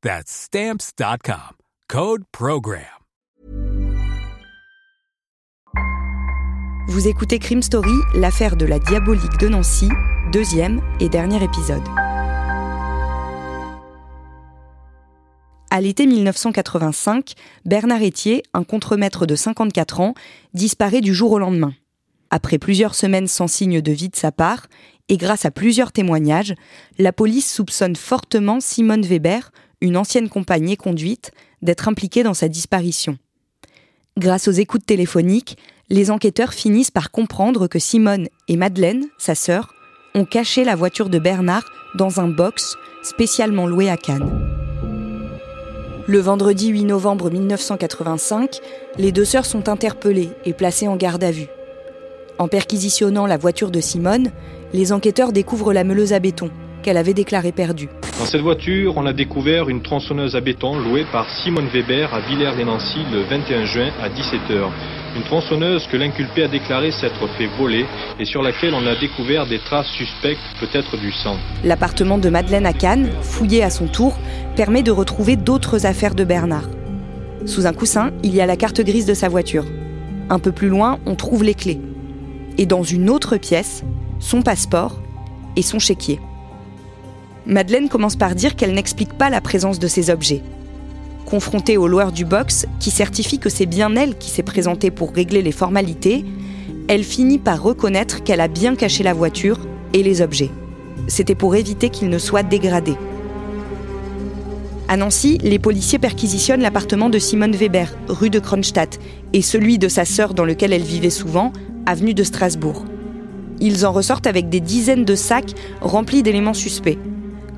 That's Stamps.com. Code Program. Vous écoutez Crime Story, l'affaire de la diabolique de Nancy, deuxième et dernier épisode. À l'été 1985, Bernard Etier, un contremaître de 54 ans, disparaît du jour au lendemain. Après plusieurs semaines sans signe de vie de sa part, et grâce à plusieurs témoignages, la police soupçonne fortement Simone Weber, une ancienne compagne et conduite, d'être impliquée dans sa disparition. Grâce aux écoutes téléphoniques, les enquêteurs finissent par comprendre que Simone et Madeleine, sa sœur, ont caché la voiture de Bernard dans un box spécialement loué à Cannes. Le vendredi 8 novembre 1985, les deux sœurs sont interpellées et placées en garde à vue. En perquisitionnant la voiture de Simone, les enquêteurs découvrent la meuleuse à béton, qu'elle avait déclarée perdue. Dans cette voiture, on a découvert une tronçonneuse à béton louée par Simone Weber à Villers-les-Nancy le 21 juin à 17h. Une tronçonneuse que l'inculpé a déclaré s'être fait voler et sur laquelle on a découvert des traces suspectes, peut-être du sang. L'appartement de Madeleine à Cannes, fouillé à son tour, permet de retrouver d'autres affaires de Bernard. Sous un coussin, il y a la carte grise de sa voiture. Un peu plus loin, on trouve les clés. Et dans une autre pièce, son passeport et son chéquier. Madeleine commence par dire qu'elle n'explique pas la présence de ces objets. Confrontée au loueur du box, qui certifie que c'est bien elle qui s'est présentée pour régler les formalités, elle finit par reconnaître qu'elle a bien caché la voiture et les objets. C'était pour éviter qu'ils ne soient dégradés. À Nancy, les policiers perquisitionnent l'appartement de Simone Weber, rue de Kronstadt, et celui de sa sœur dans lequel elle vivait souvent, avenue de Strasbourg. Ils en ressortent avec des dizaines de sacs remplis d'éléments suspects.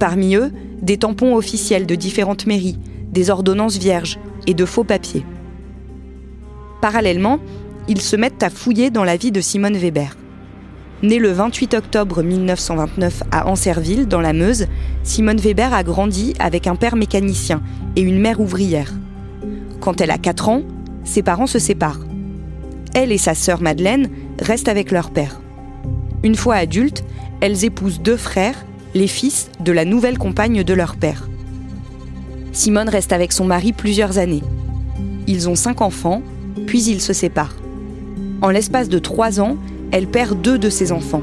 Parmi eux, des tampons officiels de différentes mairies, des ordonnances vierges et de faux papiers. Parallèlement, ils se mettent à fouiller dans la vie de Simone Weber. Née le 28 octobre 1929 à Ancerville, dans la Meuse, Simone Weber a grandi avec un père mécanicien et une mère ouvrière. Quand elle a 4 ans, ses parents se séparent. Elle et sa sœur Madeleine restent avec leur père. Une fois adultes, elles épousent deux frères les fils de la nouvelle compagne de leur père. Simone reste avec son mari plusieurs années. Ils ont cinq enfants, puis ils se séparent. En l'espace de trois ans, elle perd deux de ses enfants.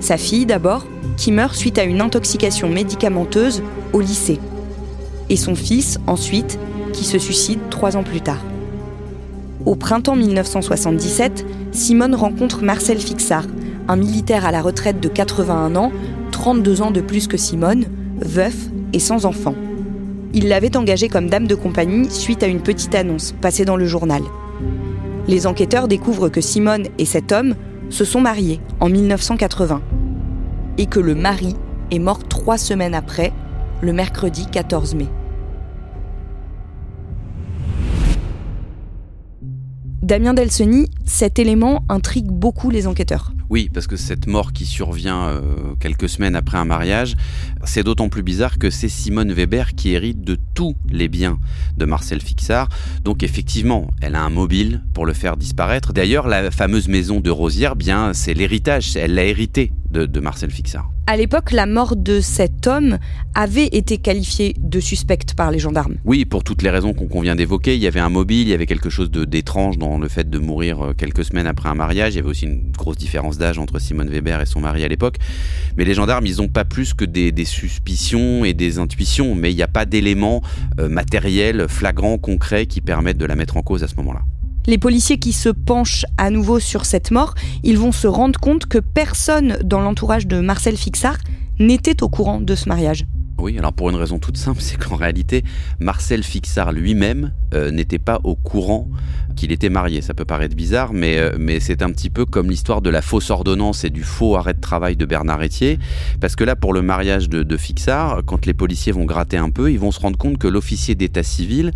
Sa fille d'abord, qui meurt suite à une intoxication médicamenteuse au lycée. Et son fils ensuite, qui se suicide trois ans plus tard. Au printemps 1977, Simone rencontre Marcel Fixard, un militaire à la retraite de 81 ans 32 ans de plus que Simone, veuf et sans enfant. Il l'avait engagée comme dame de compagnie suite à une petite annonce passée dans le journal. Les enquêteurs découvrent que Simone et cet homme se sont mariés en 1980 et que le mari est mort trois semaines après, le mercredi 14 mai. Damien Delseny, cet élément intrigue beaucoup les enquêteurs. Oui, parce que cette mort qui survient euh, quelques semaines après un mariage, c'est d'autant plus bizarre que c'est Simone Weber qui hérite de tous les biens de Marcel Fixard. Donc effectivement, elle a un mobile pour le faire disparaître. D'ailleurs, la fameuse maison de Rosière, bien, c'est l'héritage, elle l'a hérité de, Marcel Fixard. À l'époque, la mort de cet homme avait été qualifiée de suspecte par les gendarmes. Oui, pour toutes les raisons qu'on vient d'évoquer. Il y avait un mobile, il y avait quelque chose d'étrange dans le fait de mourir euh, quelques semaines après un mariage. Il y avait aussi une grosse différence d'âge entre Simone Weber et son mari à l'époque. Mais les gendarmes, ils n'ont pas plus que des, suspicions et des intuitions, mais il n'y a pas d'éléments euh, matériels, flagrants, concrets qui permettent de la mettre en cause à ce moment-là. Les policiers qui se penchent à nouveau sur cette mort, ils vont se rendre compte que personne dans l'entourage de Marcel Fixard n'était au courant de ce mariage. Oui, alors pour une raison toute simple, c'est qu'en réalité, Marcel Fixard lui-même euh, n'était pas au courant qu'il était marié. Ça peut paraître bizarre, mais, euh, mais c'est un petit peu comme l'histoire de la fausse ordonnance et du faux arrêt de travail de Bernard Etier. Parce que là, pour le mariage de, de Fixard, quand les policiers vont gratter un peu, ils vont se rendre compte que l'officier d'état civil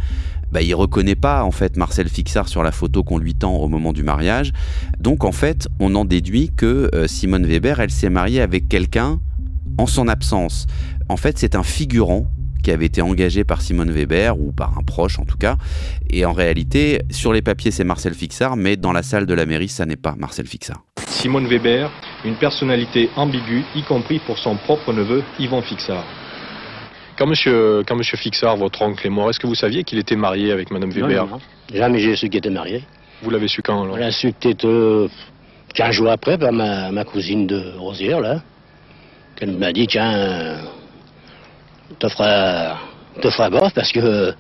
bah, il reconnaît pas en fait Marcel Fixard sur la photo qu'on lui tend au moment du mariage. Donc en fait, on en déduit que euh, Simone Weber, elle s'est mariée avec quelqu'un en son absence. En fait, c'est un figurant qui avait été engagé par Simone Weber ou par un proche en tout cas. Et en réalité, sur les papiers, c'est Marcel Fixard, mais dans la salle de la mairie, ça n'est pas Marcel Fixard. Simone Weber, une personnalité ambiguë, y compris pour son propre neveu Yvan Fixard. Quand monsieur, quand monsieur Fixard, votre oncle est mort, est-ce que vous saviez qu'il était marié avec madame Weber non, non, Jamais j'ai su qu'il était marié. Vous l'avez su quand alors On l'a su peut-être euh, 15 jours après par ma, ma cousine de Rosière, là. Qu'elle m'a dit, tiens, te feras, te feras gaffe parce que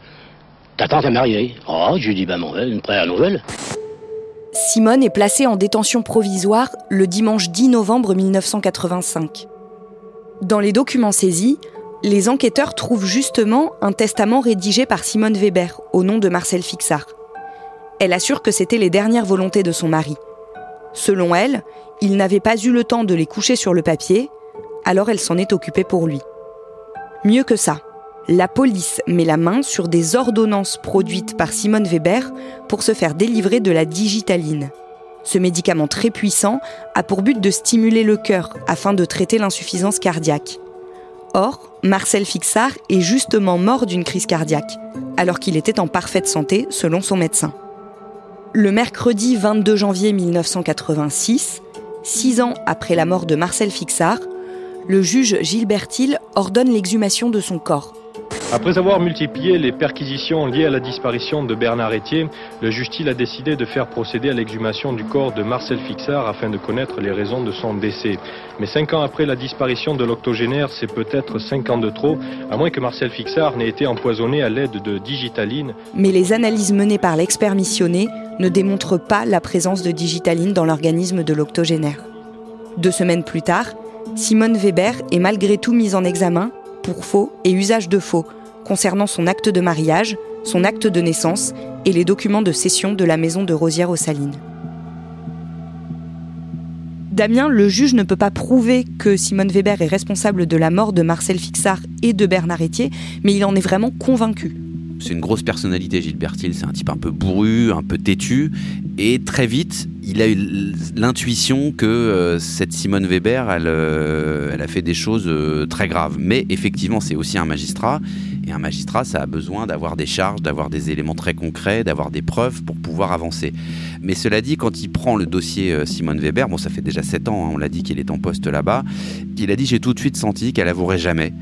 ta tante est mariée. Oh, je lui dis, bah une première nouvelle. Simone est placée en détention provisoire le dimanche 10 novembre 1985. Dans les documents saisis, les enquêteurs trouvent justement un testament rédigé par Simone Weber au nom de Marcel Fixard. Elle assure que c'était les dernières volontés de son mari. Selon elle, il n'avait pas eu le temps de les coucher sur le papier, alors elle s'en est occupée pour lui. Mieux que ça, la police met la main sur des ordonnances produites par Simone Weber pour se faire délivrer de la digitaline. Ce médicament très puissant a pour but de stimuler le cœur afin de traiter l'insuffisance cardiaque. Or, Marcel Fixard est justement mort d'une crise cardiaque, alors qu'il était en parfaite santé selon son médecin. Le mercredi 22 janvier 1986, six ans après la mort de Marcel Fixard, le juge Gilbert Hill ordonne l'exhumation de son corps. Après avoir multiplié les perquisitions liées à la disparition de Bernard Etier, le juge a décidé de faire procéder à l'exhumation du corps de Marcel Fixard afin de connaître les raisons de son décès. Mais cinq ans après la disparition de l'octogénaire, c'est peut-être cinq ans de trop, à moins que Marcel Fixard n'ait été empoisonné à l'aide de digitaline. Mais les analyses menées par l'expert missionné ne démontrent pas la présence de digitaline dans l'organisme de l'octogénaire. Deux semaines plus tard, Simone Weber est malgré tout mise en examen pour faux et usage de faux concernant son acte de mariage, son acte de naissance et les documents de cession de la maison de Rosière aux Salines. Damien, le juge ne peut pas prouver que Simone Weber est responsable de la mort de Marcel Fixard et de Bernard Etier, mais il en est vraiment convaincu. C'est une grosse personnalité, Gilbert Hill. C'est un type un peu bourru, un peu têtu. Et très vite, il a eu l'intuition que euh, cette Simone Weber, elle, euh, elle, a fait des choses euh, très graves. Mais effectivement, c'est aussi un magistrat. Et un magistrat, ça a besoin d'avoir des charges, d'avoir des éléments très concrets, d'avoir des preuves pour pouvoir avancer. Mais cela dit, quand il prend le dossier Simone Weber, bon, ça fait déjà 7 ans, hein, on l'a dit qu'il est en poste là-bas, il a dit J'ai tout de suite senti qu'elle avouerait jamais.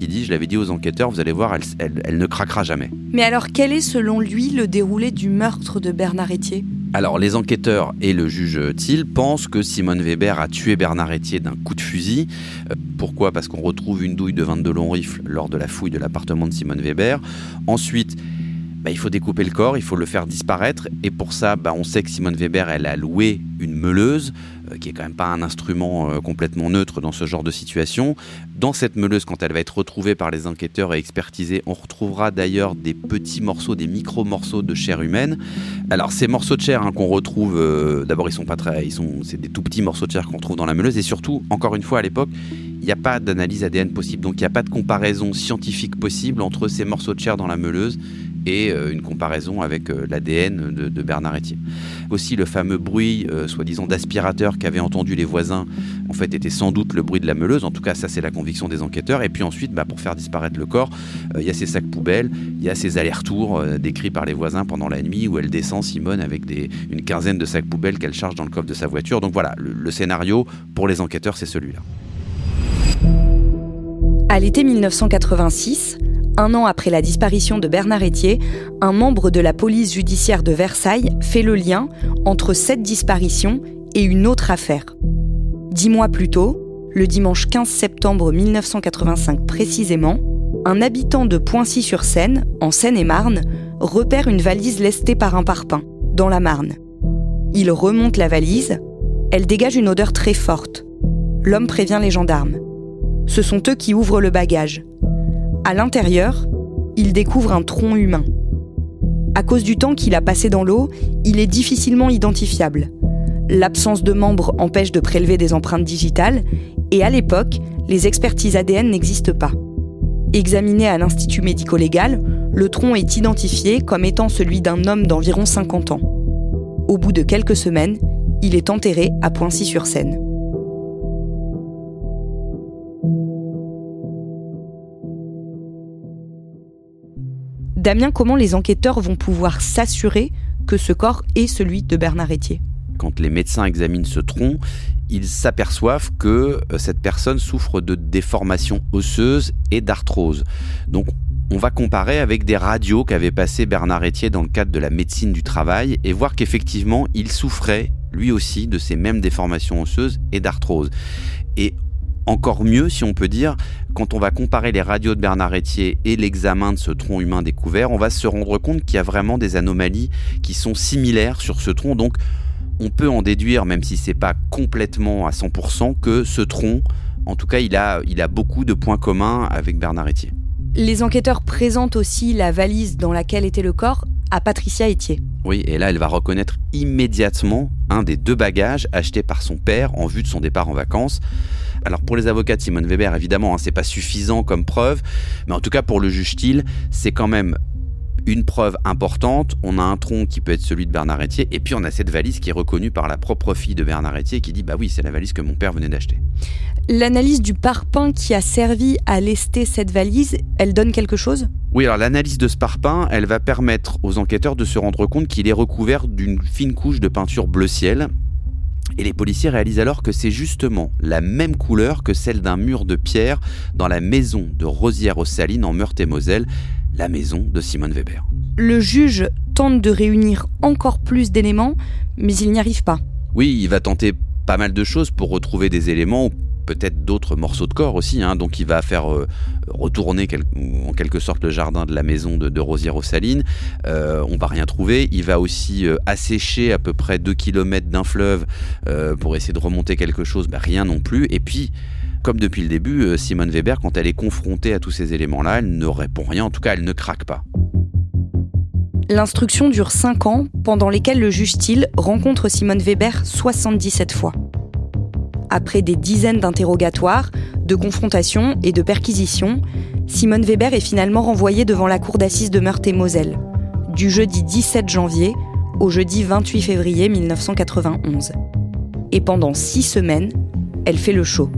Il dit Je l'avais dit aux enquêteurs, vous allez voir, elle ne craquera jamais. Mais alors, quel est selon lui le déroulé du meurtre de Bernard Etier? Alors, les enquêteurs et le juge Thiel pensent que Simone Weber a tué Bernard Etier d'un coup de fusil. Euh, pourquoi? Parce qu'on retrouve une douille de 22 longs rifles lors de la fouille de l'appartement de Simone Weber. Ensuite, bah, il faut découper le corps, il faut le faire disparaître. Et pour ça, bah, on sait que Simone Weber, elle a loué une meuleuse, qui est quand même pas un instrument euh, complètement neutre dans ce genre de situation. Dans cette meuleuse, quand elle va être retrouvée par les enquêteurs et expertisée, on retrouvera d'ailleurs des petits morceaux, des micro-morceaux de chair humaine. Alors ces morceaux de chair hein, qu'on retrouve, euh, d'abord ils sont pas très, ils sont, c'est des tout petits morceaux de chair qu'on trouve dans la meuleuse, et surtout, encore une fois à l'époque, il n'y a pas d'analyse ADN possible, donc il n'y a pas de comparaison scientifique possible entre ces morceaux de chair dans la meuleuse et euh, une comparaison avec euh, l'ADN de, Bernard Etier. Aussi, le fameux bruit, euh, soi-disant d'aspirateur qu'avaient entendu les voisins, en fait, était sans doute le bruit de la meuleuse. En tout cas, ça, c'est la conviction des enquêteurs. Et puis ensuite, bah, pour faire disparaître le corps, il y a ces sacs poubelles, il y a ces allers-retours décrits par les voisins pendant la nuit où elle descend, Simone, avec une quinzaine de sacs poubelles qu'elle charge dans le coffre de sa voiture. Donc voilà, le, le scénario pour les enquêteurs, c'est celui-là. À l'été 1986, un an après la disparition de Bernard Etier, un membre de la police judiciaire de Versailles fait le lien entre cette disparition et une autre affaire. Dix mois plus tôt, le dimanche 15 septembre 1985 précisément, un habitant de Poincy-sur-Seine, en Seine-et-Marne, repère une valise lestée par un parpaing, dans la Marne. Il remonte la valise. Elle dégage une odeur très forte. L'homme prévient les gendarmes. Ce sont eux qui ouvrent le bagage. À l'intérieur, il découvre un tronc humain. À cause du temps qu'il a passé dans l'eau, il est difficilement identifiable. L'absence de membres empêche de prélever des empreintes digitales et à l'époque, les expertises ADN n'existent pas. Examiné à l'Institut médico-légal, le tronc est identifié comme étant celui d'un homme d'environ 50 ans. Au bout de quelques semaines, il est enterré à Poincy-sur-Seine. Damien, comment les enquêteurs vont pouvoir s'assurer que ce corps est celui de Bernard Etier? Quand les médecins examinent ce tronc, ils s'aperçoivent que euh, cette personne souffre de déformations osseuses et d'arthrose. Donc on va comparer avec des radios qu'avait passé Bernard Etier dans le cadre de la médecine du travail et voir qu'effectivement il souffrait lui aussi de ces mêmes déformations osseuses et d'arthrose. Encore mieux, si on peut dire, quand on va comparer les radios de Bernard Etier et l'examen de ce tronc humain découvert, on va se rendre compte qu'il y a vraiment des anomalies qui sont similaires sur ce tronc. Donc, on peut en déduire, même si c'est pas complètement à 100%, que ce tronc, en tout cas, il a, beaucoup de points communs avec Bernard Etier. Les enquêteurs présentent aussi la valise dans laquelle était le corps à Patricia Etier. Oui, et là, elle va reconnaître immédiatement un des deux bagages achetés par son père en vue de son départ en vacances. Alors pour les avocats de Simone Weber, évidemment, hein, c'est pas suffisant comme preuve, mais en tout cas pour le juge Thiel, c'est quand même une preuve importante. On a un tronc qui peut être celui de Bernard Etier, et puis on a cette valise qui est reconnue par la propre fille de Bernard Etier qui dit Bah oui, c'est la valise que mon père venait d'acheter. L'analyse du parpaing qui a servi à lester cette valise, elle donne quelque chose? Oui, alors l'analyse de ce parpaing, elle va permettre aux enquêteurs de se rendre compte qu'il est recouvert d'une fine couche de peinture bleu ciel. Et les policiers réalisent alors que c'est justement la même couleur que celle d'un mur de pierre dans la maison de Rosière aux Salines en Meurthe-et-Moselle la maison de Simone Weber. Le juge tente de réunir encore plus d'éléments, mais il n'y arrive pas. Oui, il va tenter pas mal de choses pour retrouver des éléments peut-être d'autres morceaux de corps aussi. Hein. Donc il va faire euh, retourner en quelque sorte le jardin de la maison de, Rosière aux Salines. Euh, on va rien trouver. Il va aussi euh, assécher à peu près 2 km d'un fleuve pour essayer de remonter quelque chose. Ben, rien non plus. Et puis comme depuis le début, euh, Simone Weber, quand elle est confrontée à tous ces éléments-là, elle ne répond rien, en tout cas elle ne craque pas. L'instruction dure 5 ans, pendant lesquels le juge Thiel rencontre Simone Weber 77 fois. Après des dizaines d'interrogatoires, de confrontations et de perquisitions, Simone Weber est finalement renvoyée devant la cour d'assises de Meurthe-et-Moselle, du jeudi 17 janvier au jeudi 28 février 1991. Et pendant six semaines, elle fait le show.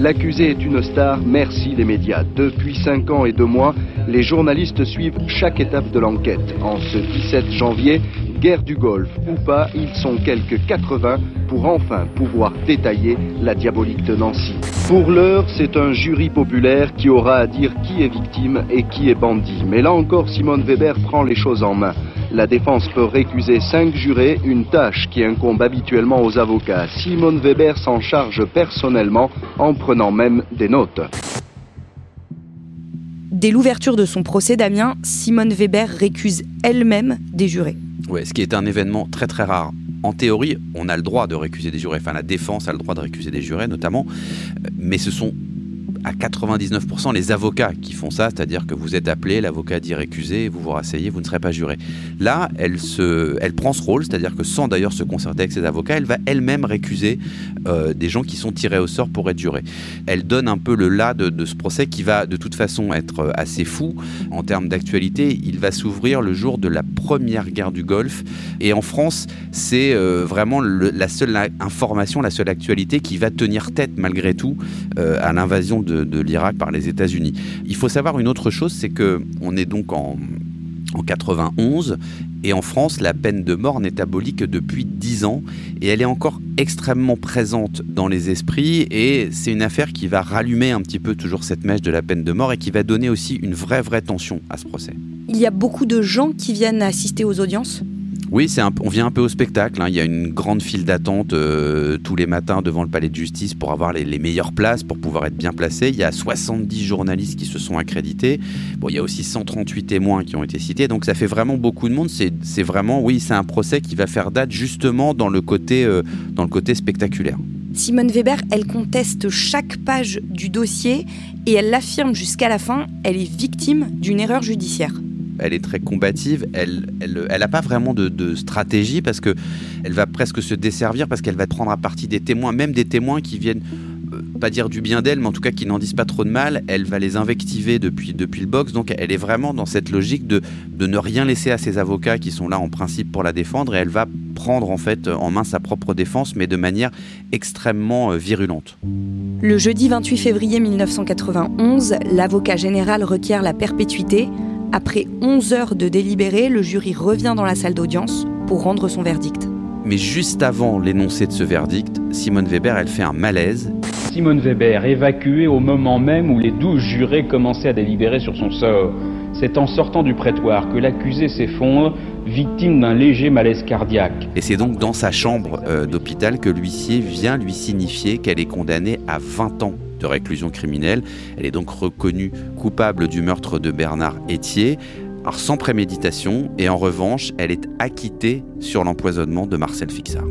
L'accusé est une star, merci les médias. Depuis cinq ans et deux mois, les journalistes suivent chaque étape de l'enquête. En ce 17 janvier, guerre du Golfe ou pas, ils sont quelques 80 pour enfin pouvoir détailler la diabolique de Nancy. Pour l'heure, c'est un jury populaire qui aura à dire qui est victime et qui est bandit. Mais là encore, Simone Weber prend les choses en main. La défense peut récuser cinq jurés, une tâche qui incombe habituellement aux avocats. Simone Weber s'en charge personnellement en prenant même des notes. Dès l'ouverture de son procès, Damien, Simone Weber récuse elle-même des jurés. Ouais, ce qui est un événement très très rare. En théorie, on a le droit de récuser des jurés, enfin la défense a le droit de récuser des jurés notamment, mais ce sont à 99% les avocats qui font ça, c'est-à-dire que vous êtes appelé, l'avocat dit récuser, vous vous rasseyez, vous ne serez pas juré. Là, elle, se, elle prend ce rôle, c'est-à-dire que sans d'ailleurs se concerter avec ses avocats, elle va elle-même récuser euh, des gens qui sont tirés au sort pour être jurés. Elle donne un peu le là de, ce procès qui va de toute façon être euh, assez fou en termes d'actualité. Il va s'ouvrir le jour de la première guerre du Golfe et en France, c'est euh, vraiment la seule information, la seule actualité qui va tenir tête malgré tout à l'invasion de, l'Irak par les États-Unis. Il faut savoir une autre chose, c'est que on est donc en, en 91 et en France, la peine de mort n'est abolie que depuis 10 ans et elle est encore extrêmement présente dans les esprits et c'est une affaire qui va rallumer un petit peu toujours cette mèche de la peine de mort et qui va donner aussi une vraie vraie tension à ce procès. Il y a beaucoup de gens qui viennent assister aux audiences? Oui, c'est on vient un peu au spectacle. Hein. Il y a une grande file d'attente euh, tous les matins devant le palais de justice pour avoir les, meilleures places, pour pouvoir être bien placé. Il y a 70 journalistes qui se sont accrédités. Bon, il y a aussi 138 témoins qui ont été cités. Donc ça fait vraiment beaucoup de monde. C'est vraiment, oui, c'est un procès qui va faire date justement dans le côté, euh, dans le côté spectaculaire. Simone Weber, elle conteste chaque page du dossier et elle l'affirme jusqu'à la fin, elle est victime d'une erreur judiciaire elle est très combative, elle n'a elle, pas vraiment de, stratégie parce que elle va presque se desservir parce qu'elle va prendre à partie des témoins, même des témoins qui viennent euh, pas dire du bien d'elle, mais en tout cas qui n'en disent pas trop de mal, elle va les invectiver depuis, depuis le box, donc elle est vraiment dans cette logique de, de ne rien laisser à ses avocats qui sont là en principe pour la défendre, et elle va prendre en fait en main sa propre défense, mais de manière extrêmement euh, virulente. Le jeudi 28 février 1991, l'avocat général requiert la perpétuité, après 11 heures de délibéré, le jury revient dans la salle d'audience pour rendre son verdict. Mais juste avant l'énoncé de ce verdict, Simone Weber, elle fait un malaise. Simone Weber, évacuée au moment même où les douze jurés commençaient à délibérer sur son sort. C'est en sortant du prétoire que l'accusé s'effondre, victime d'un léger malaise cardiaque. Et c'est donc dans sa chambre euh, d'hôpital que l'huissier vient lui signifier qu'elle est condamnée à 20 ans de réclusion criminelle. Elle est donc reconnue coupable du meurtre de Bernard Etier, sans préméditation, et en revanche, elle est acquittée sur l'empoisonnement de Marcel Fixard.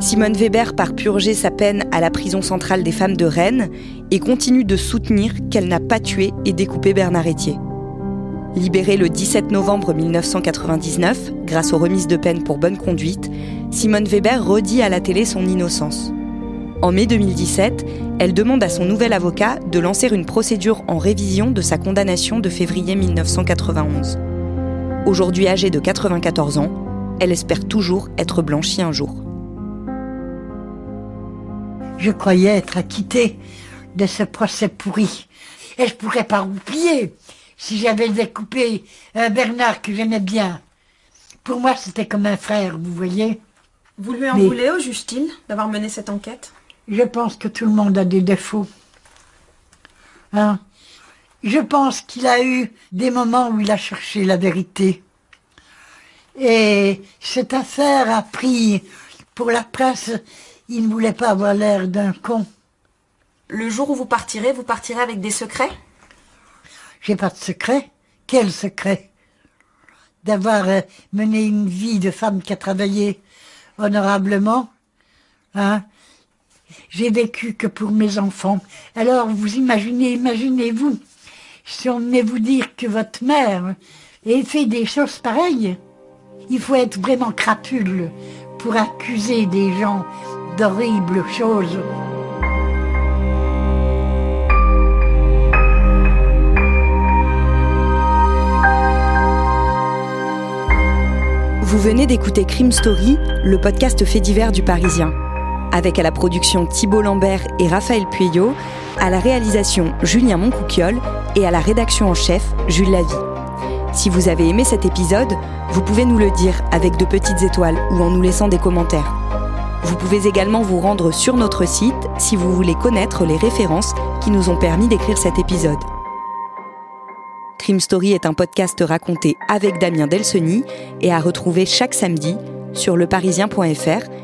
Simone Weber part purger sa peine à la prison centrale des femmes de Rennes et continue de soutenir qu'elle n'a pas tué et découpé Bernard Etier. Libérée le 17 novembre 1999, grâce aux remises de peine pour bonne conduite, Simone Weber redit à la télé son innocence. En mai 2017, elle demande à son nouvel avocat de lancer une procédure en révision de sa condamnation de février 1991. Aujourd'hui âgée de 94 ans, elle espère toujours être blanchie un jour. Je croyais être acquittée de ce procès pourri. Et je pourrais pas oublier si j'avais découpé un Bernard que j'aimais bien. Pour moi, c'était comme un frère, vous voyez. Vous lui en voulez au Justine d'avoir mené cette enquête? Je pense que tout le monde a des défauts. Hein? Je pense qu'il a eu des moments où il a cherché la vérité. Et cette affaire a pris, pour la presse, il ne voulait pas avoir l'air d'un con. Le jour où vous partirez, vous partirez avec des secrets? J'ai pas de secret. Quel secret? D'avoir euh, mené une vie de femme qui a travaillé honorablement, hein, j'ai vécu que pour mes enfants. Alors vous imaginez, imaginez-vous, si on venait vous dire que votre mère ait fait des choses pareilles, il faut être vraiment crapule pour accuser des gens d'horribles choses. Vous venez d'écouter Crime Story, le podcast fait divers du Parisien avec à la production Thibault Lambert et Raphaël Pueyo, à la réalisation Julien Moncouquiole et à la rédaction en chef Jules Lavie. Si vous avez aimé cet épisode, vous pouvez nous le dire avec de petites étoiles ou en nous laissant des commentaires. Vous pouvez également vous rendre sur notre site si vous voulez connaître les références qui nous ont permis d'écrire cet épisode. Crime Story est un podcast raconté avec Damien Delseny et à retrouver chaque samedi sur leparisien.fr